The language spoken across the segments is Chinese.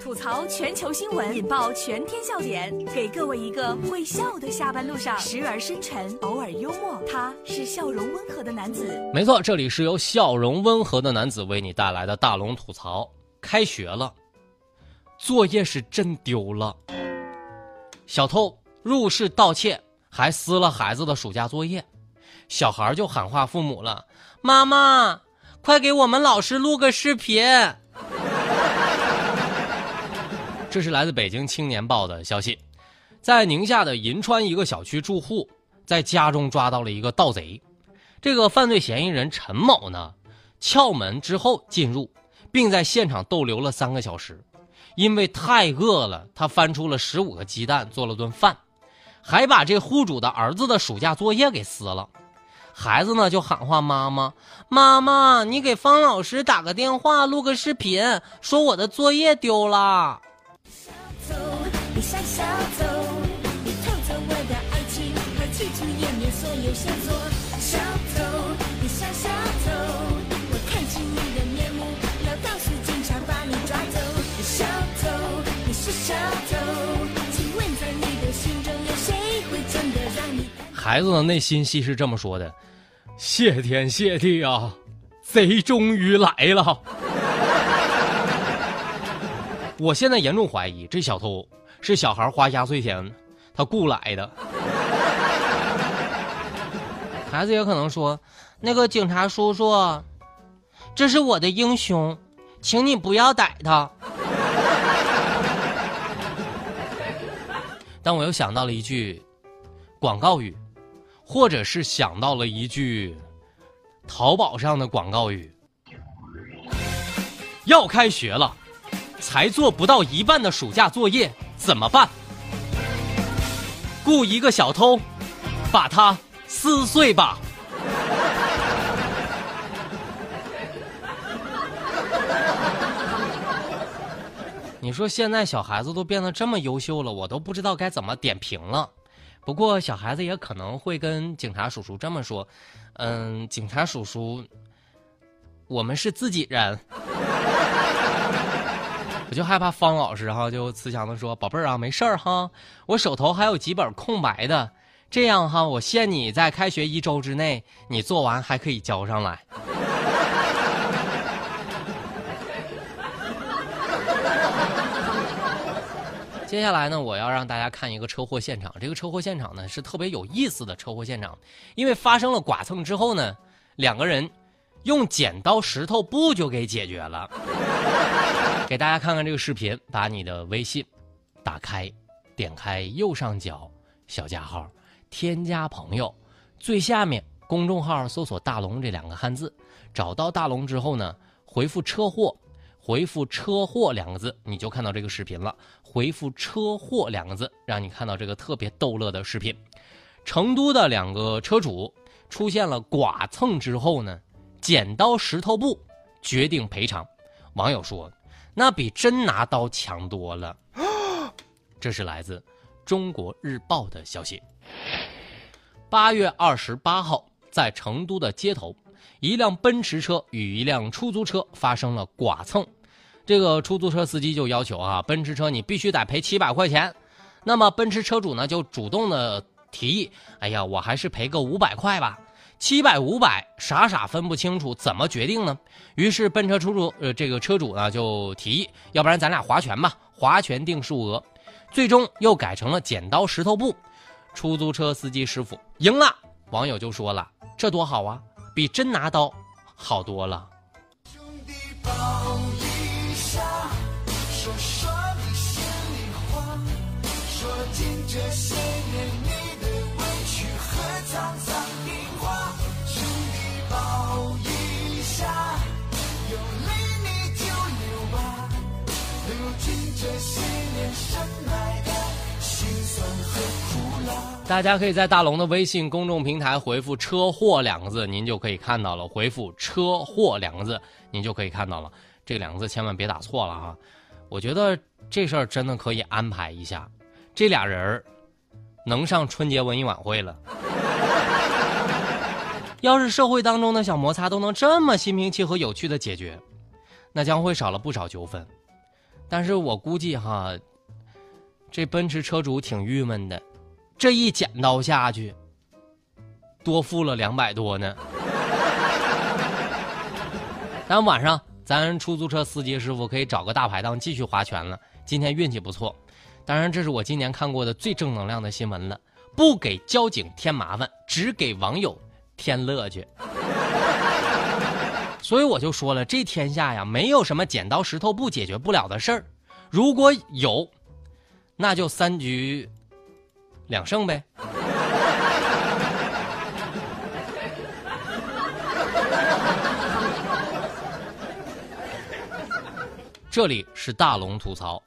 吐槽全球新闻，引爆全天笑点，给各位一个会笑的下班路上，时而深沉，偶尔幽默。他是笑容温和的男子。没错，这里是由笑容温和的男子为你带来的大龙吐槽。开学了，作业是真丢了。小偷入室盗窃，还撕了孩子的暑假作业，小孩就喊话父母了：“妈妈，快给我们老师录个视频。”这是来自北京青年报的消息，在宁夏的银川一个小区住户在家中抓到了一个盗贼，这个犯罪嫌疑人陈某呢，撬门之后进入，并在现场逗留了三个小时，因为太饿了，他翻出了十五个鸡蛋做了顿饭，还把这户主的儿子的暑假作业给撕了，孩子呢就喊话妈妈：“妈妈，你给方老师打个电话，录个视频，说我的作业丢了。”所有线索。小偷，你小小偷，我看清你的面目，要告诉警察把你抓走。小偷，你是小偷，请问在你的心中有谁会真的让你？孩子的内心戏是这么说的：谢天谢地啊，贼终于来了！我现在严重怀疑这小偷。是小孩花压岁钱，他雇来的。孩子也可能说：“那个警察叔叔，这是我的英雄，请你不要逮他。”但我又想到了一句广告语，或者是想到了一句淘宝上的广告语：“要开学了，才做不到一半的暑假作业。”怎么办？雇一个小偷，把他撕碎吧。你说现在小孩子都变得这么优秀了，我都不知道该怎么点评了。不过小孩子也可能会跟警察叔叔这么说：“嗯，警察叔叔，我们是自己人。”我就害怕方老师哈，就慈祥的说：“宝贝儿啊，没事儿哈，我手头还有几本空白的，这样哈，我限你在开学一周之内，你做完还可以交上来。”接下来呢，我要让大家看一个车祸现场。这个车祸现场呢是特别有意思的车祸现场，因为发生了剐蹭之后呢，两个人用剪刀石头布就给解决了。给大家看看这个视频，把你的微信打开，点开右上角小加号，添加朋友，最下面公众号搜索“大龙”这两个汉字，找到大龙之后呢，回复“车祸”，回复“车祸”两个字，你就看到这个视频了。回复“车祸”两个字，让你看到这个特别逗乐的视频。成都的两个车主出现了剐蹭之后呢，剪刀石头布决定赔偿。网友说。那比真拿刀强多了。这是来自《中国日报》的消息。八月二十八号，在成都的街头，一辆奔驰车与一辆出租车发生了剐蹭。这个出租车司机就要求啊，奔驰车你必须得赔七百块钱。那么奔驰车主呢，就主动的提议：“哎呀，我还是赔个五百块吧。”七百五百，傻傻分不清楚，怎么决定呢？于是奔驰出主，呃，这个车主呢就提议，要不然咱俩划拳吧，划拳定数额。最终又改成了剪刀石头布，出租车司机师傅赢了。网友就说了，这多好啊，比真拿刀好多了。兄弟抱一下，说说你心里话，说尽这些大家可以在大龙的微信公众平台回复“车祸”两个字，您就可以看到了。回复“车祸”两个字，您就可以看到了。这两个字千万别打错了啊！我觉得这事儿真的可以安排一下，这俩人儿能上春节文艺晚会了。要是社会当中的小摩擦都能这么心平气和、有趣的解决，那将会少了不少纠纷。但是我估计哈，这奔驰车主挺郁闷的，这一剪刀下去，多付了两百多呢。咱晚上，咱出租车司机师傅可以找个大排档继续划拳了。今天运气不错，当然这是我今年看过的最正能量的新闻了。不给交警添麻烦，只给网友添乐趣。所以我就说了，这天下呀，没有什么剪刀石头布解决不了的事儿。如果有，那就三局两胜呗。这里是大龙吐槽。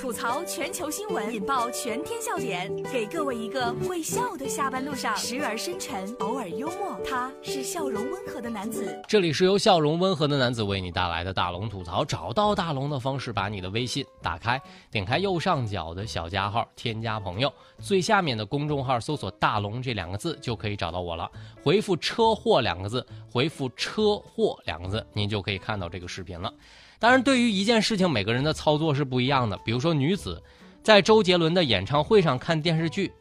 吐槽全球新闻，引爆全天笑点，给各位一个会笑的下班路上，时而深沉，偶尔幽默。他是笑容温和的男子。这里是由笑容温和的男子为你带来的大龙吐槽。找到大龙的方式，把你的微信打开，点开右上角的小加号，添加朋友，最下面的公众号搜索“大龙”这两个字就可以找到我了。回复“车祸”两个字，回复“车祸”两个字，您就可以看到这个视频了。当然，对于一件事情，每个人的操作是不一样的。比如说，女子在周杰伦的演唱会上看电视剧，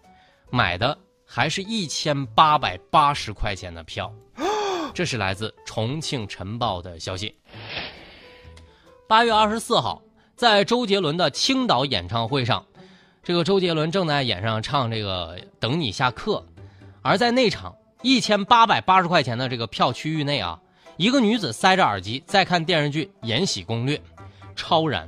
买的还是一千八百八十块钱的票。这是来自重庆晨报的消息。八月二十四号，在周杰伦的青岛演唱会上，这个周杰伦正在演上唱这个《等你下课》，而在那场一千八百八十块钱的这个票区域内啊。一个女子塞着耳机在看电视剧《延禧攻略》，超然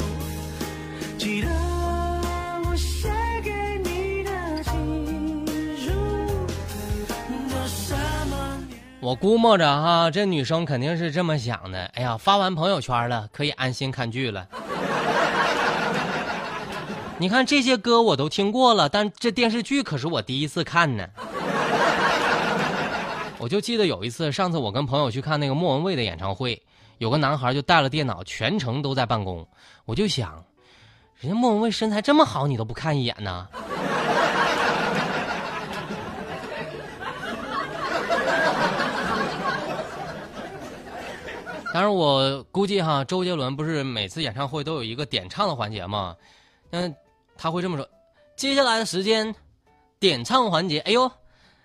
我估摸着哈，这女生肯定是这么想的。哎呀，发完朋友圈了，可以安心看剧了。你看这些歌我都听过了，但这电视剧可是我第一次看呢。我就记得有一次，上次我跟朋友去看那个莫文蔚的演唱会，有个男孩就带了电脑，全程都在办公。我就想，人家莫文蔚身材这么好，你都不看一眼呢？当然，我估计哈，周杰伦不是每次演唱会都有一个点唱的环节吗？嗯，他会这么说：接下来的时间，点唱环节。哎呦，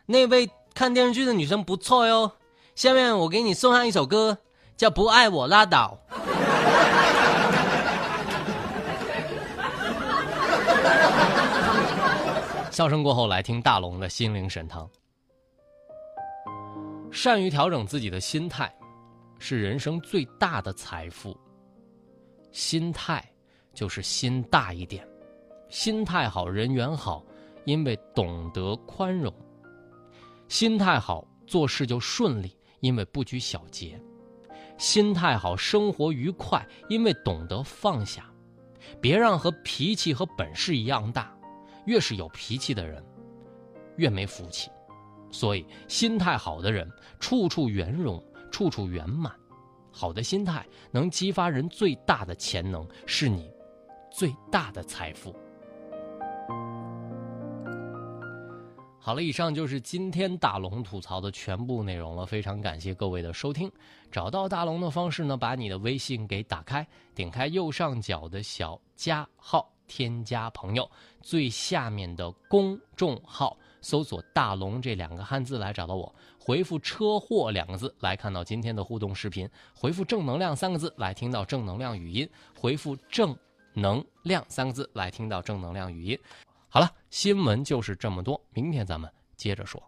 那位看电视剧的女生不错哟。下面我给你送上一首歌，叫《不爱我拉倒》。笑声过后，来听大龙的心灵神汤。善于调整自己的心态。是人生最大的财富。心态就是心大一点，心态好人缘好，因为懂得宽容；心态好做事就顺利，因为不拘小节；心态好生活愉快，因为懂得放下。别让和脾气和本事一样大，越是有脾气的人，越没福气。所以心态好的人，处处圆融。处处圆满，好的心态能激发人最大的潜能，是你最大的财富。好了，以上就是今天大龙吐槽的全部内容了，非常感谢各位的收听。找到大龙的方式呢，把你的微信给打开，点开右上角的小加号，添加朋友，最下面的公众号。搜索“大龙”这两个汉字来找到我，回复“车祸”两个字来看到今天的互动视频，回复“正能量”三个字来听到正能量语音，回复“正能量”三个字来听到正能量语音。好了，新闻就是这么多，明天咱们接着说。